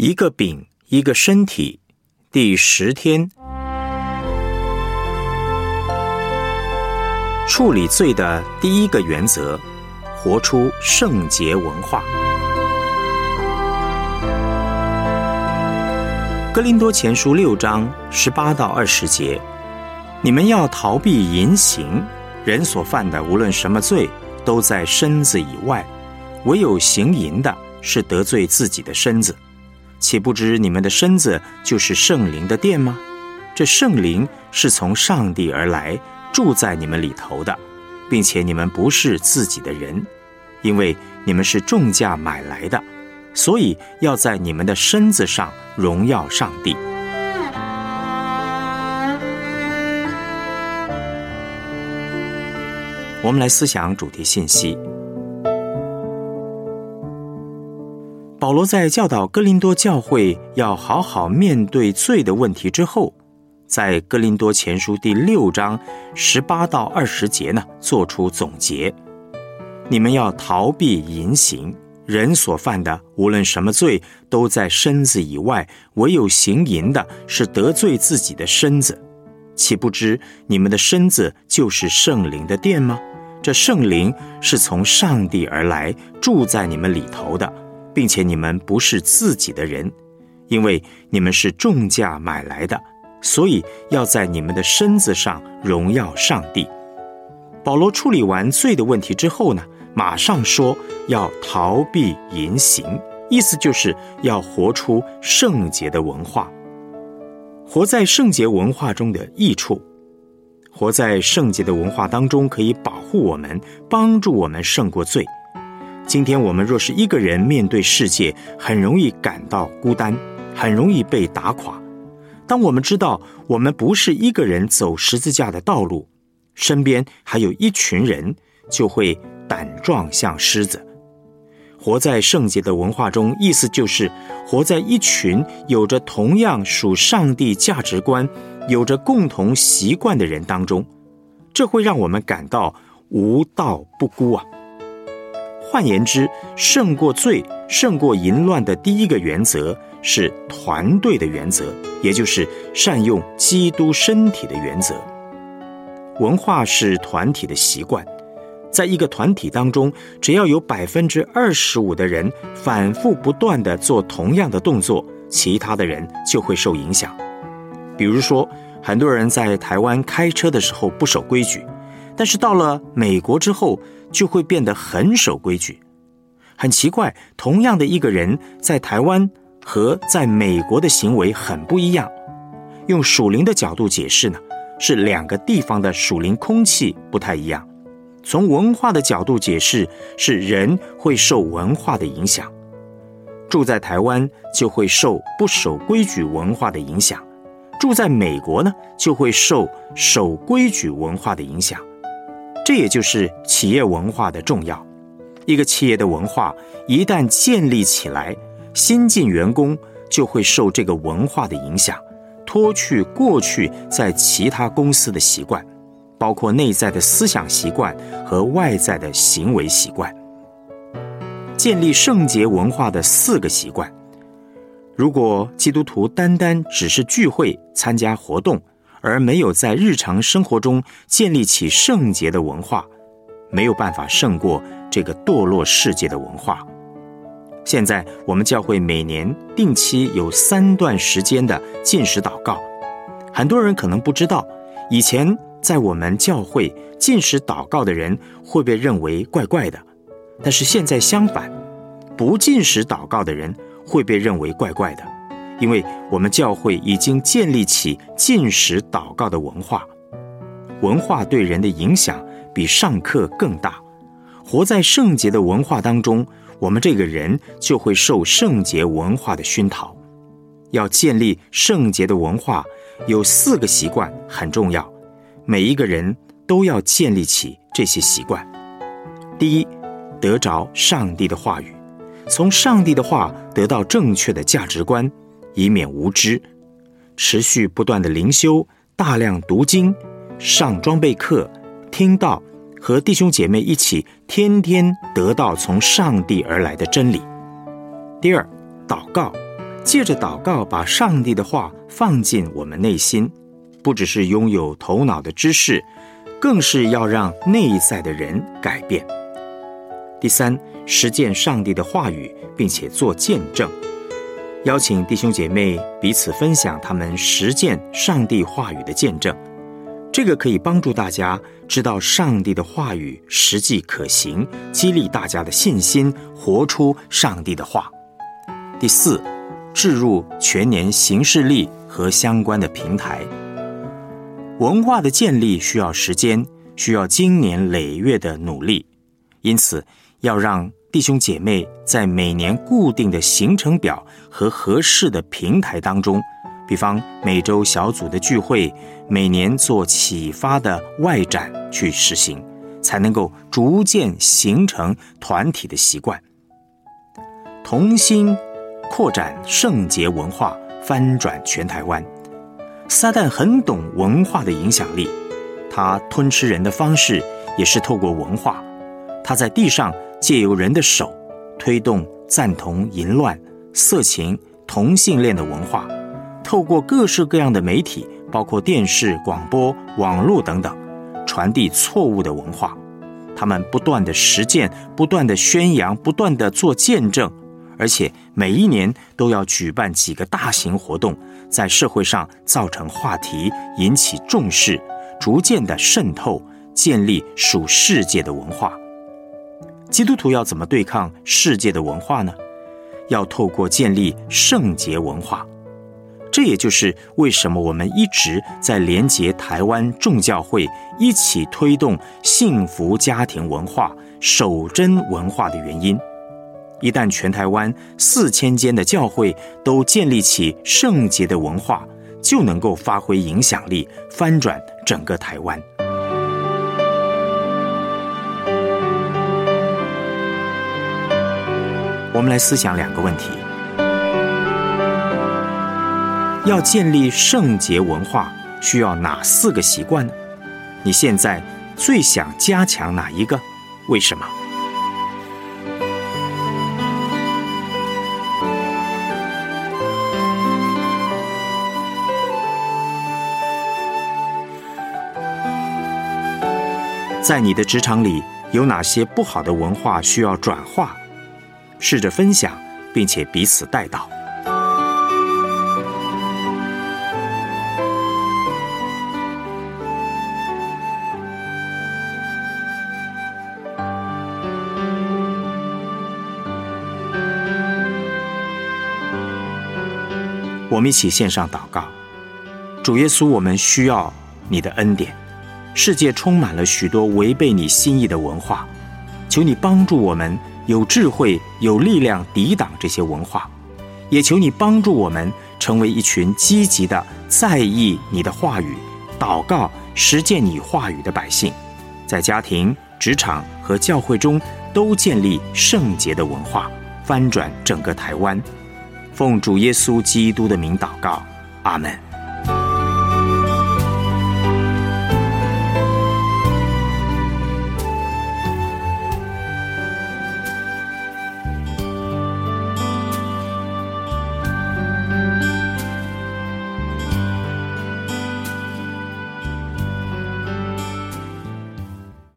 一个饼，一个身体，第十天，处理罪的第一个原则：活出圣洁文化。哥林多前书六章十八到二十节，你们要逃避淫行，人所犯的无论什么罪，都在身子以外，唯有行淫的，是得罪自己的身子。岂不知你们的身子就是圣灵的殿吗？这圣灵是从上帝而来，住在你们里头的，并且你们不是自己的人，因为你们是重价买来的，所以要在你们的身子上荣耀上帝。我们来思想主题信息。保罗在教导哥林多教会要好好面对罪的问题之后，在哥林多前书第六章十八到二十节呢，做出总结：你们要逃避淫行，人所犯的无论什么罪，都在身子以外，唯有行淫的，是得罪自己的身子。岂不知你们的身子就是圣灵的殿吗？这圣灵是从上帝而来，住在你们里头的。并且你们不是自己的人，因为你们是重价买来的，所以要在你们的身子上荣耀上帝。保罗处理完罪的问题之后呢，马上说要逃避淫行，意思就是要活出圣洁的文化。活在圣洁文化中的益处，活在圣洁的文化当中，可以保护我们，帮助我们胜过罪。今天我们若是一个人面对世界，很容易感到孤单，很容易被打垮。当我们知道我们不是一个人走十字架的道路，身边还有一群人，就会胆壮像狮子。活在圣洁的文化中，意思就是活在一群有着同样属上帝价值观、有着共同习惯的人当中，这会让我们感到无道不孤啊。换言之，胜过罪、胜过淫乱的第一个原则是团队的原则，也就是善用基督身体的原则。文化是团体的习惯，在一个团体当中，只要有百分之二十五的人反复不断的做同样的动作，其他的人就会受影响。比如说，很多人在台湾开车的时候不守规矩，但是到了美国之后。就会变得很守规矩，很奇怪。同样的一个人，在台湾和在美国的行为很不一样。用属灵的角度解释呢，是两个地方的属灵空气不太一样。从文化的角度解释，是人会受文化的影响。住在台湾就会受不守规矩文化的影响，住在美国呢就会受守规矩文化的影响。这也就是企业文化的重要。一个企业的文化一旦建立起来，新进员工就会受这个文化的影响，脱去过去在其他公司的习惯，包括内在的思想习惯和外在的行为习惯。建立圣洁文化的四个习惯。如果基督徒单单只是聚会、参加活动，而没有在日常生活中建立起圣洁的文化，没有办法胜过这个堕落世界的文化。现在我们教会每年定期有三段时间的进食祷告，很多人可能不知道，以前在我们教会进食祷告的人会被认为怪怪的，但是现在相反，不进食祷告的人会被认为怪怪的。因为我们教会已经建立起进食祷告的文化，文化对人的影响比上课更大。活在圣洁的文化当中，我们这个人就会受圣洁文化的熏陶。要建立圣洁的文化，有四个习惯很重要，每一个人都要建立起这些习惯。第一，得着上帝的话语，从上帝的话得到正确的价值观。以免无知，持续不断的灵修，大量读经，上装备课，听到和弟兄姐妹一起，天天得到从上帝而来的真理。第二，祷告，借着祷告把上帝的话放进我们内心，不只是拥有头脑的知识，更是要让内在的人改变。第三，实践上帝的话语，并且做见证，邀请弟兄姐妹彼此分享他们实践上帝话语的见证。这个可以帮助大家知道上帝的话语实际可行，激励大家的信心，活出上帝的话。第四，置入全年行事历和相关的平台。文化的建立需要时间，需要经年累月的努力，因此。要让弟兄姐妹在每年固定的行程表和合适的平台当中，比方每周小组的聚会，每年做启发的外展去实行，才能够逐渐形成团体的习惯。同心扩展圣洁文化，翻转全台湾。撒旦很懂文化的影响力，他吞吃人的方式也是透过文化。他在地上。借由人的手，推动赞同淫乱、色情、同性恋的文化，透过各式各样的媒体，包括电视、广播、网络等等，传递错误的文化。他们不断的实践，不断的宣扬，不断的做见证，而且每一年都要举办几个大型活动，在社会上造成话题，引起重视，逐渐的渗透，建立属世界的文化。基督徒要怎么对抗世界的文化呢？要透过建立圣洁文化，这也就是为什么我们一直在连结台湾众教会一起推动幸福家庭文化、守贞文化的原因。一旦全台湾四千间的教会都建立起圣洁的文化，就能够发挥影响力，翻转整个台湾。我们来思想两个问题：要建立圣洁文化，需要哪四个习惯呢？你现在最想加强哪一个？为什么？在你的职场里，有哪些不好的文化需要转化？试着分享，并且彼此带到。我们一起献上祷告，主耶稣，我们需要你的恩典。世界充满了许多违背你心意的文化，求你帮助我们。有智慧、有力量抵挡这些文化，也求你帮助我们成为一群积极的、在意你的话语、祷告、实践你话语的百姓，在家庭、职场和教会中都建立圣洁的文化，翻转整个台湾。奉主耶稣基督的名祷告，阿门。